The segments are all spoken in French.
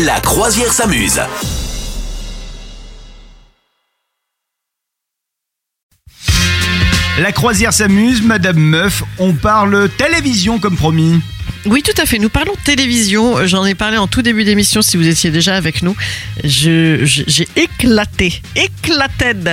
La croisière s'amuse. La croisière s'amuse, Madame Meuf, on parle télévision comme promis. Oui, tout à fait. Nous parlons télévision. J'en ai parlé en tout début d'émission si vous étiez déjà avec nous. Je- je- J'ai éclaté, éclaté de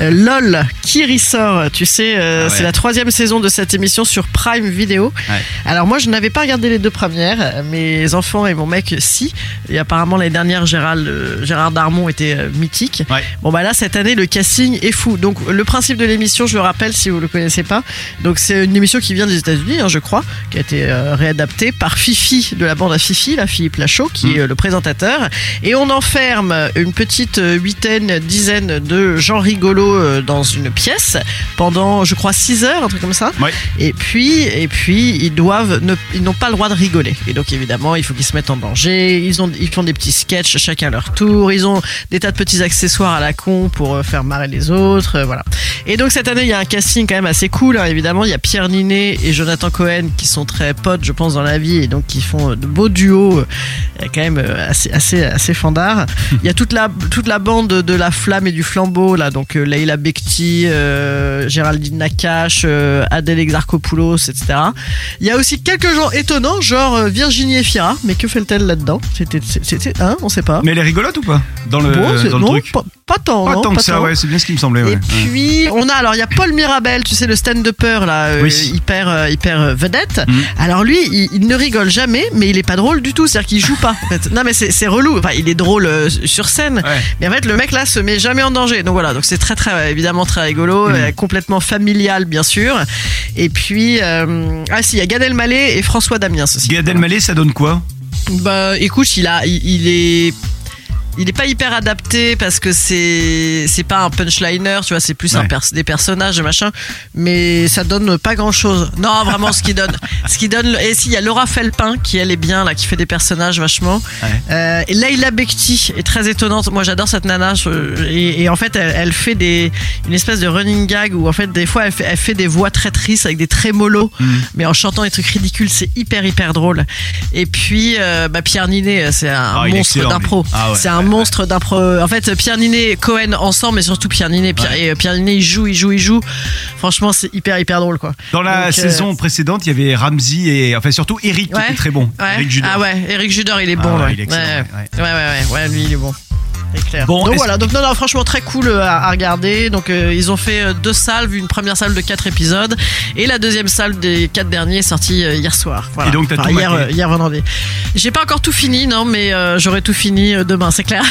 euh, LOL qui ressort. Tu sais, euh, Ah ouais. c'est la troisième saison de cette émission sur Prime Video. Ouais. Alors moi, je n'avais pas regardé les deux premières. Mes enfants et mon mec, si. Et apparemment, les dernières, Gérard, euh, Gérard Darmon était euh, mythique. Ouais. Bon bah là cette année le casting est fou. Donc le principe de l'émission, je le rappelle si vous le connaissez pas. Donc c'est une émission qui vient des États-Unis, hein, je crois, qui a été euh, réadaptée par Fifi de la bande à Fifi, la Philippe Lachaud, qui Mm. est euh, le présentateur. Et on enferme une petite euh, huitaine, dizaine de gens rigolos euh, dans une pièce pendant, je crois, 6 heures, un truc comme ça. Et puis, et puis ils doivent, ne- ils n'ont pas le droit de rigoler. Et donc évidemment, il faut qu'ils se mettent en danger. Ils ont, ils font des petits sketchs chacun leur tour. Ils ont des tas de petits accessoires à la con pour euh, faire marrer les autres. euh, voilà. Et donc cette année, il y a un casting quand même assez cool. hein, évidemment, il y a Pierre Ninet et Jonathan Cohen qui sont très potes, je pense, dans la vie et donc qui font de beaux duos, euh, quand même euh, assez, assez, assez fandards. Il y a toute la, toute la bande de la flamme et du flambeau là, donc euh, Leila Bekti, euh, Géraldine Nakache, euh, Adèle Exarchopoulos, etc. Il y a aussi quelques gens étonnants, genre Virginie Efira, mais que fait-elle là-dedans? C'était, c'était, hein, on sait pas. Mais elle est rigolote ou pas? Dans le, Bon, dans le non, truc? pas, pas tant, Pas non, tant que ça, ouais, c'est bien ce qui me semblait. Ouais. Et puis on a alors il y a Paul Mirabel, tu sais le stand-upper là, euh, Oui. hyper euh, hyper euh, vedette. Mhm. Alors lui, il, il ne rigole jamais, mais il est pas drôle du tout, c'est-à-dire qu'il joue pas. En fait. Non mais c'est relou. Enfin, il est drôle euh, sur scène, Ouais. mais en fait le mec là se met jamais en danger. Donc voilà, donc c'est très très évidemment très rigolo, euh, complètement familial bien sûr. Et puis ah si, il y a Gad Elmaleh et François Damiens aussi. Gad. Elmaleh, ça donne quoi? Bah écoute, il a, il, il est. Il est pas hyper adapté parce que c'est c'est pas un punchliner, tu vois, c'est plus un pers- des personnages machin, mais ça donne pas grand chose. Non, vraiment ce qui donne, ce qui donne. Et si il y a Laura Felpin qui elle est bien là, qui fait des personnages vachement. Ouais. Euh, et Leila Bekti est très étonnante. Moi j'adore cette nana je- et, et en fait elle, elle fait des une espèce de running gag où en fait des fois elle fait, elle fait des voix très tristes avec des trémolos, Mhm. mais en chantant des trucs ridicules, c'est hyper hyper drôle. Et puis euh, bah, Pierre Ninet, c'est un Ah, monstre d'impro. Ah ouais, c'est un monstre d'impro. En fait Pierre Ninet, et Cohen ensemble, mais surtout Pierre Ninet. Pierre, Ouais. et euh, Pierre Ninet il joue, il joue, il joue. Franchement c'est hyper hyper drôle quoi. Dans la Donc, euh, saison précédente, il y avait Ramsey et enfin surtout Eric qui Ouais. était très bon. Ouais. Eric Judor. Ah ouais, Eric Judor il est bon. Ah ouais, ouais. il est excellent, ouais. ouais, Ouais, ouais, ouais, ouais, lui il est bon. Clair. Bon, donc voilà, donc non, non, franchement très cool euh, à, à regarder. Donc euh, ils ont fait euh, deux salves, une première salve de quatre épisodes et la deuxième salve des quatre derniers est sortie euh, hier soir. Voilà. Et donc, t'as tout hier, euh, hier vendredi. J'ai pas encore tout fini, non, mais euh, j'aurai tout fini euh, demain, c'est clair.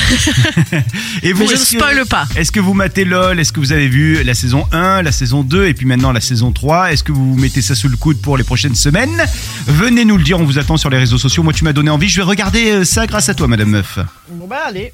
Et vous, mais je ne est-ce que- spoil pas. Est-ce que vous matez LOL? Est-ce que vous avez vu la saison 1, la saison 2 et puis maintenant la saison 3 Est-ce que vous mettez ça sous le coude pour les prochaines semaines? Venez nous le dire, on vous attend sur les réseaux sociaux. Moi, tu m'as donné envie. Je vais regarder ça grâce à toi, Madame Meuf. Bon bah allez.